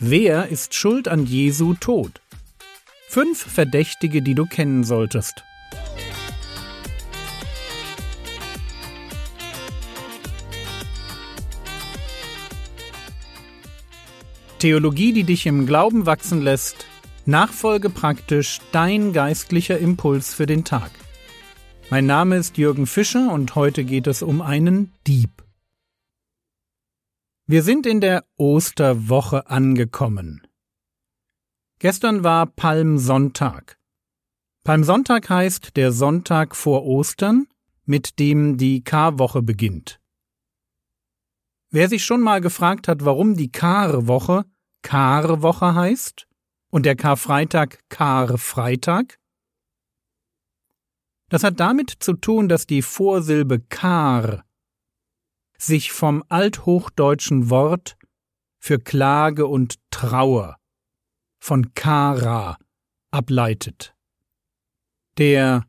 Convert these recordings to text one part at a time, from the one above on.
Wer ist schuld an Jesu Tod? Fünf Verdächtige, die du kennen solltest. Theologie, die dich im Glauben wachsen lässt. Nachfolge praktisch dein geistlicher Impuls für den Tag. Mein Name ist Jürgen Fischer und heute geht es um einen Dieb. Wir sind in der Osterwoche angekommen. Gestern war Palmsonntag. Palmsonntag heißt der Sonntag vor Ostern, mit dem die Karwoche beginnt. Wer sich schon mal gefragt hat, warum die Karwoche Karwoche heißt und der Karfreitag Karfreitag? Das hat damit zu tun, dass die Vorsilbe Kar sich vom althochdeutschen Wort für Klage und Trauer von Kara ableitet. Der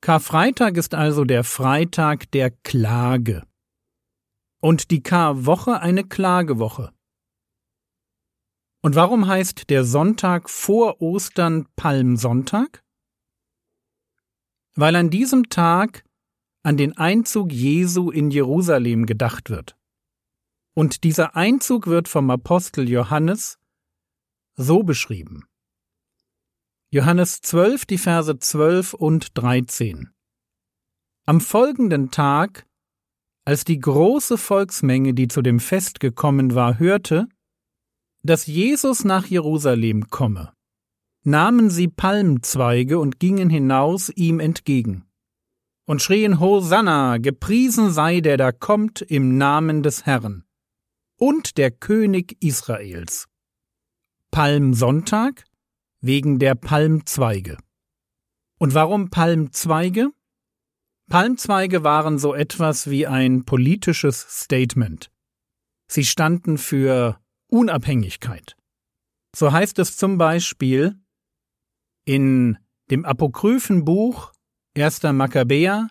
Karfreitag ist also der Freitag der Klage und die Karwoche eine Klagewoche. Und warum heißt der Sonntag vor Ostern Palmsonntag? Weil an diesem Tag an den Einzug Jesu in Jerusalem gedacht wird. Und dieser Einzug wird vom Apostel Johannes so beschrieben. Johannes 12, die Verse 12 und 13. Am folgenden Tag, als die große Volksmenge, die zu dem Fest gekommen war, hörte, dass Jesus nach Jerusalem komme, nahmen sie Palmzweige und gingen hinaus ihm entgegen und schrien Hosanna, gepriesen sei der da kommt im Namen des Herrn und der König Israels. Palmsonntag wegen der Palmzweige. Und warum Palmzweige? Palmzweige waren so etwas wie ein politisches Statement. Sie standen für Unabhängigkeit. So heißt es zum Beispiel in dem apokryphen Buch 1. Makkabäer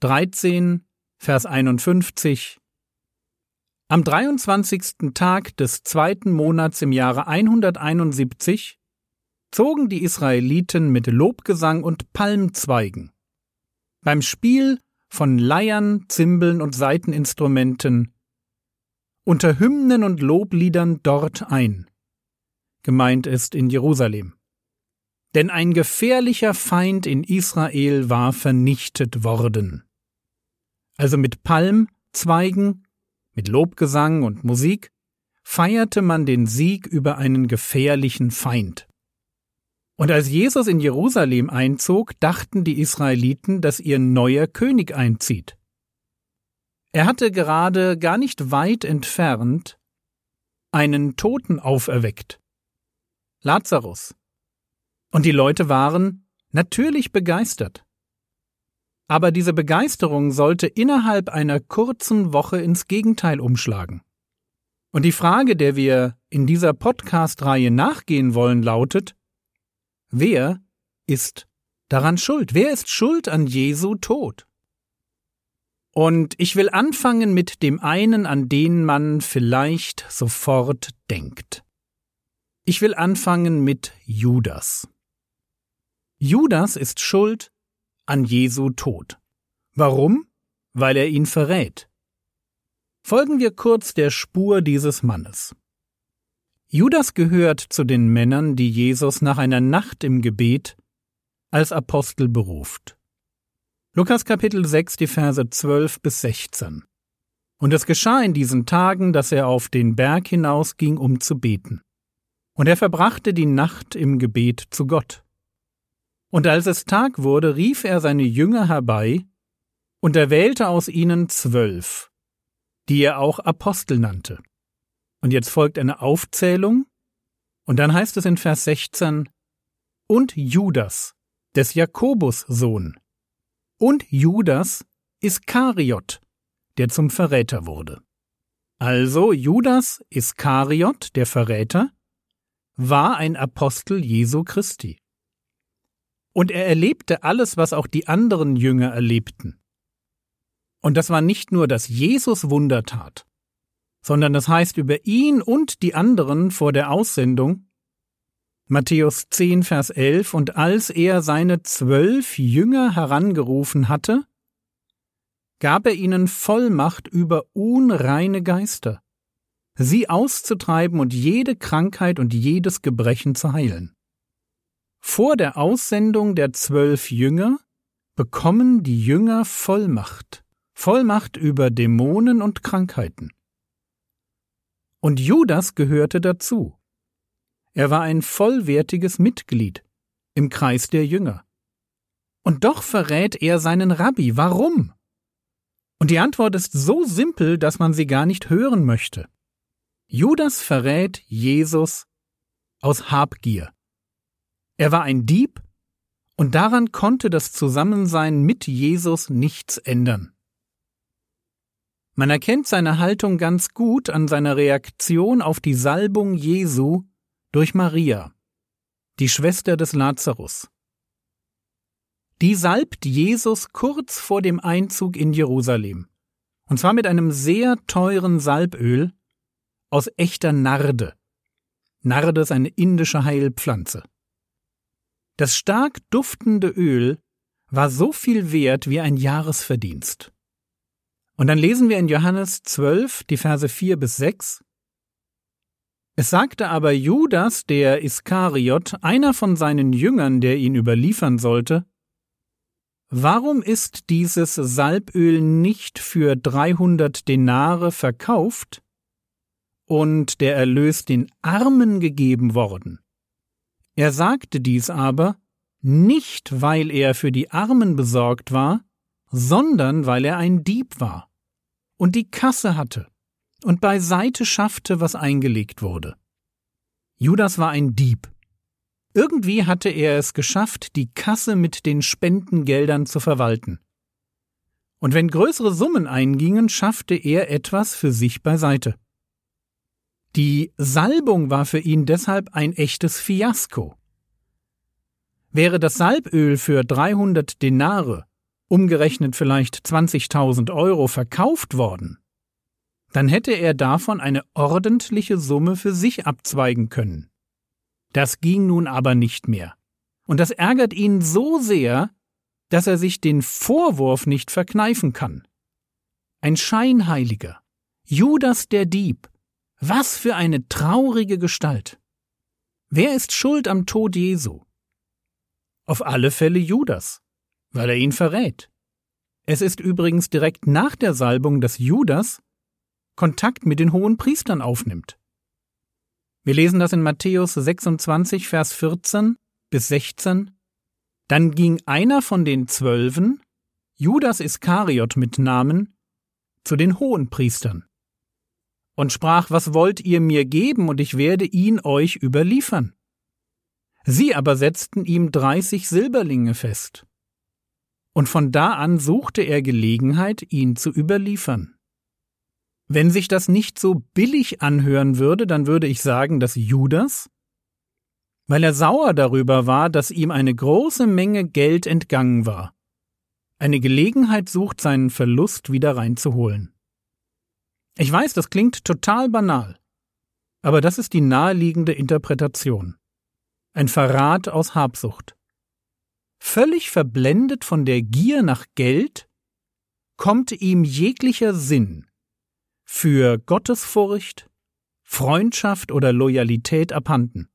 13, Vers 51 Am 23. Tag des zweiten Monats im Jahre 171 zogen die Israeliten mit Lobgesang und Palmzweigen beim Spiel von Leiern, Zimbeln und Saiteninstrumenten unter Hymnen und Lobliedern dort ein. Gemeint ist in Jerusalem denn ein gefährlicher Feind in Israel war vernichtet worden. Also mit Palmzweigen, mit Lobgesang und Musik feierte man den Sieg über einen gefährlichen Feind. Und als Jesus in Jerusalem einzog, dachten die Israeliten, dass ihr neuer König einzieht. Er hatte gerade gar nicht weit entfernt einen Toten auferweckt. Lazarus, und die Leute waren natürlich begeistert. Aber diese Begeisterung sollte innerhalb einer kurzen Woche ins Gegenteil umschlagen. Und die Frage, der wir in dieser Podcast-Reihe nachgehen wollen, lautet, wer ist daran schuld? Wer ist schuld an Jesu Tod? Und ich will anfangen mit dem einen, an den man vielleicht sofort denkt. Ich will anfangen mit Judas. Judas ist schuld an Jesu Tod. Warum? Weil er ihn verrät. Folgen wir kurz der Spur dieses Mannes. Judas gehört zu den Männern, die Jesus nach einer Nacht im Gebet als Apostel beruft. Lukas Kapitel 6, die Verse 12 bis 16. Und es geschah in diesen Tagen, dass er auf den Berg hinausging, um zu beten. Und er verbrachte die Nacht im Gebet zu Gott. Und als es Tag wurde, rief er seine Jünger herbei und erwählte aus ihnen zwölf, die er auch Apostel nannte. Und jetzt folgt eine Aufzählung, und dann heißt es in Vers 16, und Judas, des Jakobus Sohn, und Judas Iskariot, der zum Verräter wurde. Also Judas Iskariot, der Verräter, war ein Apostel Jesu Christi. Und er erlebte alles, was auch die anderen Jünger erlebten. Und das war nicht nur, dass Jesus Wunder tat, sondern es heißt über ihn und die anderen vor der Aussendung, Matthäus 10, Vers 11, und als er seine zwölf Jünger herangerufen hatte, gab er ihnen Vollmacht über unreine Geister, sie auszutreiben und jede Krankheit und jedes Gebrechen zu heilen. Vor der Aussendung der zwölf Jünger bekommen die Jünger Vollmacht, Vollmacht über Dämonen und Krankheiten. Und Judas gehörte dazu. Er war ein vollwertiges Mitglied im Kreis der Jünger. Und doch verrät er seinen Rabbi. Warum? Und die Antwort ist so simpel, dass man sie gar nicht hören möchte. Judas verrät Jesus aus Habgier. Er war ein Dieb, und daran konnte das Zusammensein mit Jesus nichts ändern. Man erkennt seine Haltung ganz gut an seiner Reaktion auf die Salbung Jesu durch Maria, die Schwester des Lazarus. Die salbt Jesus kurz vor dem Einzug in Jerusalem, und zwar mit einem sehr teuren Salböl aus echter Narde. Narde ist eine indische Heilpflanze. Das stark duftende Öl war so viel wert wie ein Jahresverdienst. Und dann lesen wir in Johannes 12, die Verse 4 bis 6. Es sagte aber Judas, der Iskariot, einer von seinen Jüngern, der ihn überliefern sollte, Warum ist dieses Salböl nicht für dreihundert Denare verkauft und der Erlös den Armen gegeben worden? Er sagte dies aber nicht, weil er für die Armen besorgt war, sondern weil er ein Dieb war und die Kasse hatte und beiseite schaffte, was eingelegt wurde. Judas war ein Dieb. Irgendwie hatte er es geschafft, die Kasse mit den Spendengeldern zu verwalten. Und wenn größere Summen eingingen, schaffte er etwas für sich beiseite. Die Salbung war für ihn deshalb ein echtes Fiasko. Wäre das Salböl für 300 Denare, umgerechnet vielleicht 20.000 Euro, verkauft worden, dann hätte er davon eine ordentliche Summe für sich abzweigen können. Das ging nun aber nicht mehr. Und das ärgert ihn so sehr, dass er sich den Vorwurf nicht verkneifen kann. Ein Scheinheiliger, Judas der Dieb, was für eine traurige Gestalt. Wer ist schuld am Tod Jesu? Auf alle Fälle Judas, weil er ihn verrät. Es ist übrigens direkt nach der Salbung, dass Judas Kontakt mit den hohen Priestern aufnimmt. Wir lesen das in Matthäus 26, Vers 14 bis 16. Dann ging einer von den Zwölfen, Judas Iskariot mit Namen, zu den hohen Priestern und sprach, was wollt ihr mir geben, und ich werde ihn euch überliefern. Sie aber setzten ihm dreißig Silberlinge fest. Und von da an suchte er Gelegenheit, ihn zu überliefern. Wenn sich das nicht so billig anhören würde, dann würde ich sagen, dass Judas, weil er sauer darüber war, dass ihm eine große Menge Geld entgangen war, eine Gelegenheit sucht, seinen Verlust wieder reinzuholen. Ich weiß, das klingt total banal, aber das ist die naheliegende Interpretation. Ein Verrat aus Habsucht. Völlig verblendet von der Gier nach Geld kommt ihm jeglicher Sinn für Gottesfurcht, Freundschaft oder Loyalität abhanden.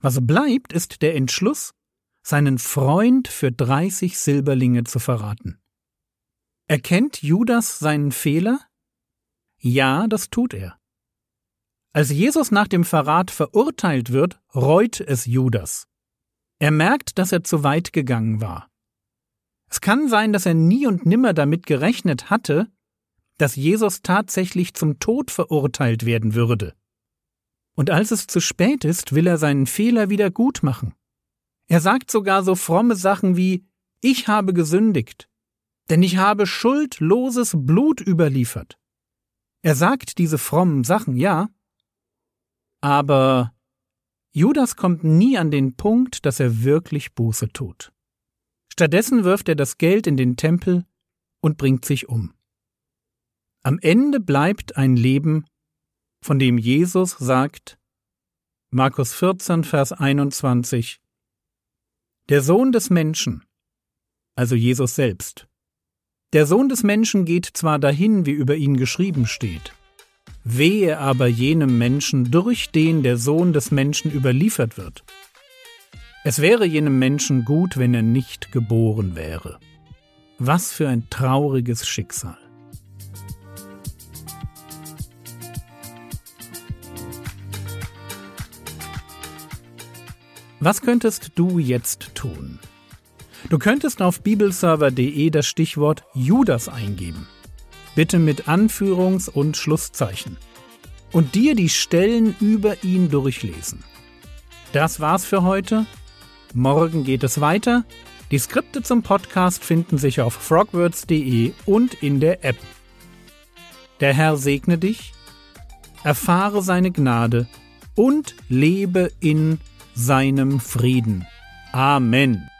Was bleibt, ist der Entschluss, seinen Freund für dreißig Silberlinge zu verraten. Erkennt Judas seinen Fehler? Ja, das tut er. Als Jesus nach dem Verrat verurteilt wird, reut es Judas. Er merkt, dass er zu weit gegangen war. Es kann sein, dass er nie und nimmer damit gerechnet hatte, dass Jesus tatsächlich zum Tod verurteilt werden würde. Und als es zu spät ist, will er seinen Fehler wieder gut machen. Er sagt sogar so fromme Sachen wie Ich habe gesündigt, denn ich habe schuldloses Blut überliefert. Er sagt diese frommen Sachen, ja, aber Judas kommt nie an den Punkt, dass er wirklich Buße tut. Stattdessen wirft er das Geld in den Tempel und bringt sich um. Am Ende bleibt ein Leben, von dem Jesus sagt, Markus 14, Vers 21, Der Sohn des Menschen, also Jesus selbst, der Sohn des Menschen geht zwar dahin, wie über ihn geschrieben steht, wehe aber jenem Menschen, durch den der Sohn des Menschen überliefert wird. Es wäre jenem Menschen gut, wenn er nicht geboren wäre. Was für ein trauriges Schicksal. Was könntest du jetzt tun? Du könntest auf bibelserver.de das Stichwort Judas eingeben. Bitte mit Anführungs- und Schlusszeichen. Und dir die Stellen über ihn durchlesen. Das war's für heute. Morgen geht es weiter. Die Skripte zum Podcast finden sich auf frogwords.de und in der App. Der Herr segne dich, erfahre seine Gnade und lebe in seinem Frieden. Amen.